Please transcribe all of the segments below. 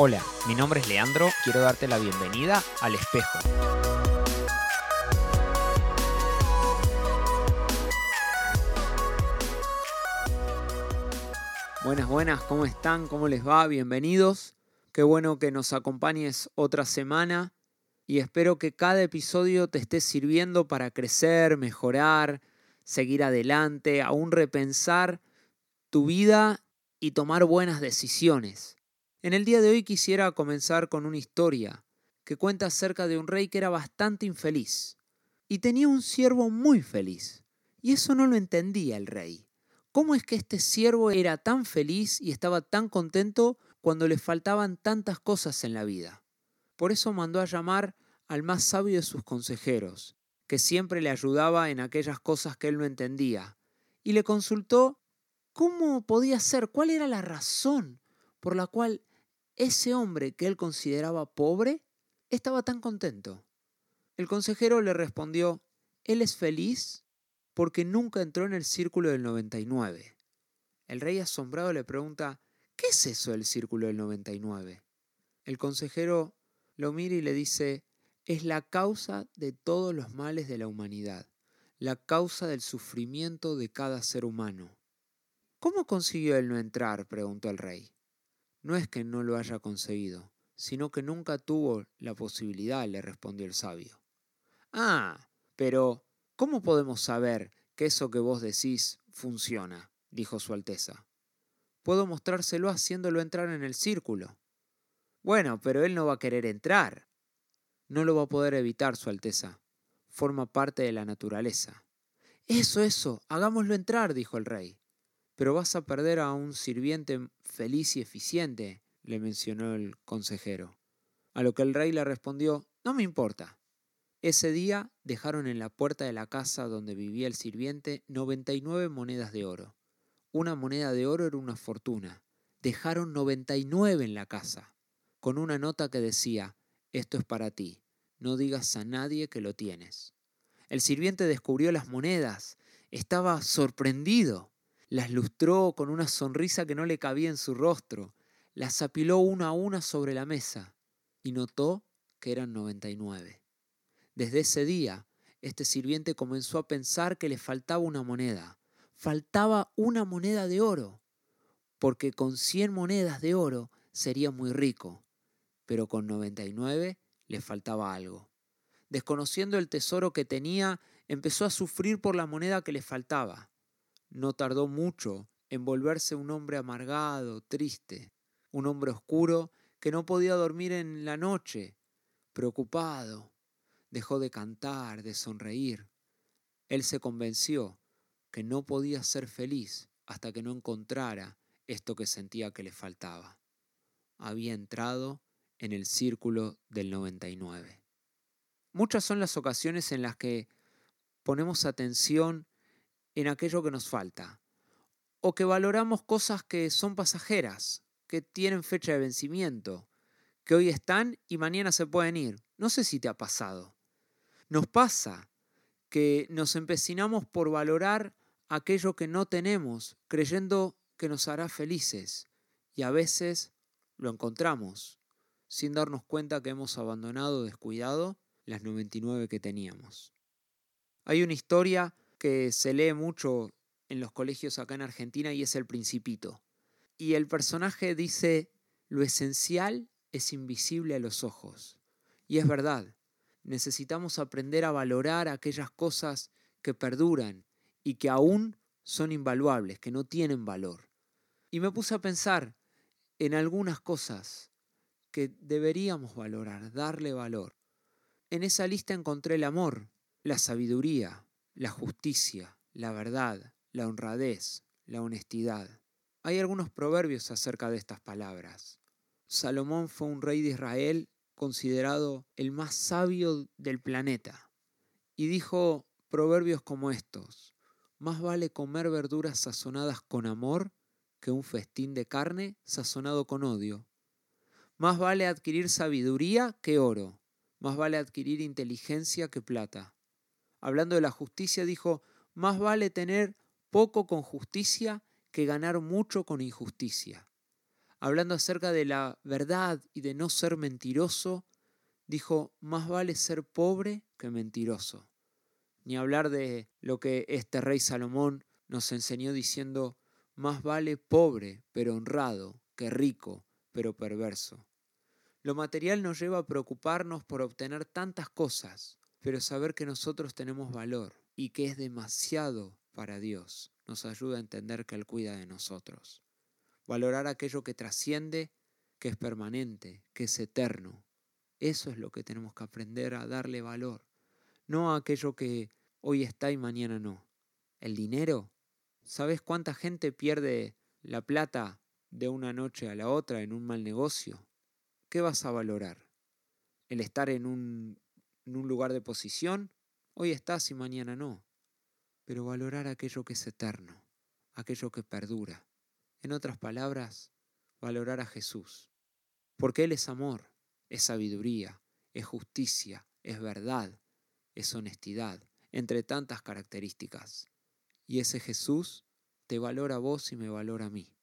Hola, mi nombre es Leandro, quiero darte la bienvenida al espejo. Buenas, buenas, ¿cómo están? ¿Cómo les va? Bienvenidos. Qué bueno que nos acompañes otra semana y espero que cada episodio te esté sirviendo para crecer, mejorar, seguir adelante, aún repensar tu vida y tomar buenas decisiones. En el día de hoy quisiera comenzar con una historia que cuenta acerca de un rey que era bastante infeliz y tenía un siervo muy feliz. Y eso no lo entendía el rey. ¿Cómo es que este siervo era tan feliz y estaba tan contento cuando le faltaban tantas cosas en la vida? Por eso mandó a llamar al más sabio de sus consejeros, que siempre le ayudaba en aquellas cosas que él no entendía, y le consultó cómo podía ser, cuál era la razón por la cual ese hombre que él consideraba pobre estaba tan contento. El consejero le respondió, él es feliz porque nunca entró en el círculo del 99. El rey asombrado le pregunta, ¿qué es eso del círculo del 99? El consejero lo mira y le dice, es la causa de todos los males de la humanidad, la causa del sufrimiento de cada ser humano. ¿Cómo consiguió él no entrar? preguntó el rey. No es que no lo haya conseguido, sino que nunca tuvo la posibilidad, le respondió el sabio. Ah, pero ¿cómo podemos saber que eso que vos decís funciona? dijo su Alteza. Puedo mostrárselo haciéndolo entrar en el círculo. Bueno, pero él no va a querer entrar. No lo va a poder evitar, Su Alteza. Forma parte de la naturaleza. Eso, eso, hagámoslo entrar, dijo el rey. Pero vas a perder a un sirviente feliz y eficiente, le mencionó el consejero. A lo que el rey le respondió, no me importa. Ese día dejaron en la puerta de la casa donde vivía el sirviente 99 monedas de oro. Una moneda de oro era una fortuna. Dejaron 99 en la casa, con una nota que decía, esto es para ti, no digas a nadie que lo tienes. El sirviente descubrió las monedas, estaba sorprendido. Las lustró con una sonrisa que no le cabía en su rostro, las apiló una a una sobre la mesa y notó que eran 99. Desde ese día, este sirviente comenzó a pensar que le faltaba una moneda. Faltaba una moneda de oro, porque con 100 monedas de oro sería muy rico, pero con 99 le faltaba algo. Desconociendo el tesoro que tenía, empezó a sufrir por la moneda que le faltaba. No tardó mucho en volverse un hombre amargado, triste, un hombre oscuro que no podía dormir en la noche, preocupado. Dejó de cantar, de sonreír. Él se convenció que no podía ser feliz hasta que no encontrara esto que sentía que le faltaba. Había entrado en el círculo del 99. Muchas son las ocasiones en las que ponemos atención en aquello que nos falta, o que valoramos cosas que son pasajeras, que tienen fecha de vencimiento, que hoy están y mañana se pueden ir. No sé si te ha pasado. Nos pasa que nos empecinamos por valorar aquello que no tenemos, creyendo que nos hará felices, y a veces lo encontramos, sin darnos cuenta que hemos abandonado descuidado las 99 que teníamos. Hay una historia que se lee mucho en los colegios acá en Argentina y es El Principito. Y el personaje dice, lo esencial es invisible a los ojos. Y es verdad, necesitamos aprender a valorar aquellas cosas que perduran y que aún son invaluables, que no tienen valor. Y me puse a pensar en algunas cosas que deberíamos valorar, darle valor. En esa lista encontré el amor, la sabiduría, la justicia, la verdad, la honradez, la honestidad. Hay algunos proverbios acerca de estas palabras. Salomón fue un rey de Israel considerado el más sabio del planeta y dijo proverbios como estos. Más vale comer verduras sazonadas con amor que un festín de carne sazonado con odio. Más vale adquirir sabiduría que oro. Más vale adquirir inteligencia que plata hablando de la justicia, dijo, más vale tener poco con justicia que ganar mucho con injusticia. hablando acerca de la verdad y de no ser mentiroso, dijo, más vale ser pobre que mentiroso. Ni hablar de lo que este rey Salomón nos enseñó diciendo, más vale pobre pero honrado que rico pero perverso. Lo material nos lleva a preocuparnos por obtener tantas cosas, pero saber que nosotros tenemos valor y que es demasiado para Dios nos ayuda a entender que Él cuida de nosotros. Valorar aquello que trasciende, que es permanente, que es eterno. Eso es lo que tenemos que aprender a darle valor, no a aquello que hoy está y mañana no. El dinero, ¿sabes cuánta gente pierde la plata de una noche a la otra en un mal negocio? ¿Qué vas a valorar? ¿El estar en un, en un lugar de posición? Hoy estás y mañana no. Pero valorar aquello que es eterno, aquello que perdura. En otras palabras, valorar a Jesús. Porque Él es amor, es sabiduría, es justicia, es verdad, es honestidad, entre tantas características. Y ese Jesús te valora a vos y me valora a mí.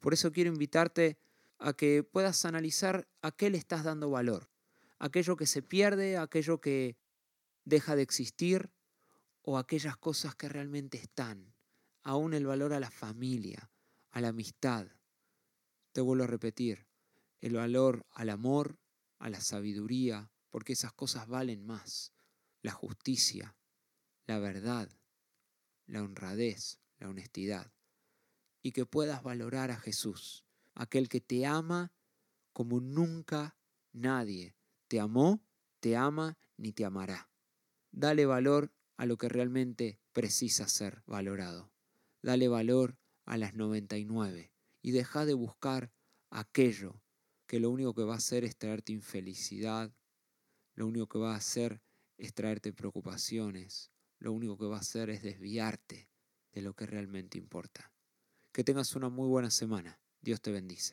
Por eso quiero invitarte a que puedas analizar a qué le estás dando valor. Aquello que se pierde, aquello que deja de existir o aquellas cosas que realmente están. Aún el valor a la familia, a la amistad. Te vuelvo a repetir, el valor al amor, a la sabiduría, porque esas cosas valen más. La justicia, la verdad, la honradez, la honestidad. Y que puedas valorar a Jesús, aquel que te ama como nunca nadie te amó, te ama ni te amará. Dale valor a lo que realmente precisa ser valorado. Dale valor a las 99 y deja de buscar aquello que lo único que va a hacer es traerte infelicidad, lo único que va a hacer es traerte preocupaciones, lo único que va a hacer es desviarte de lo que realmente importa. Que tengas una muy buena semana. Dios te bendice.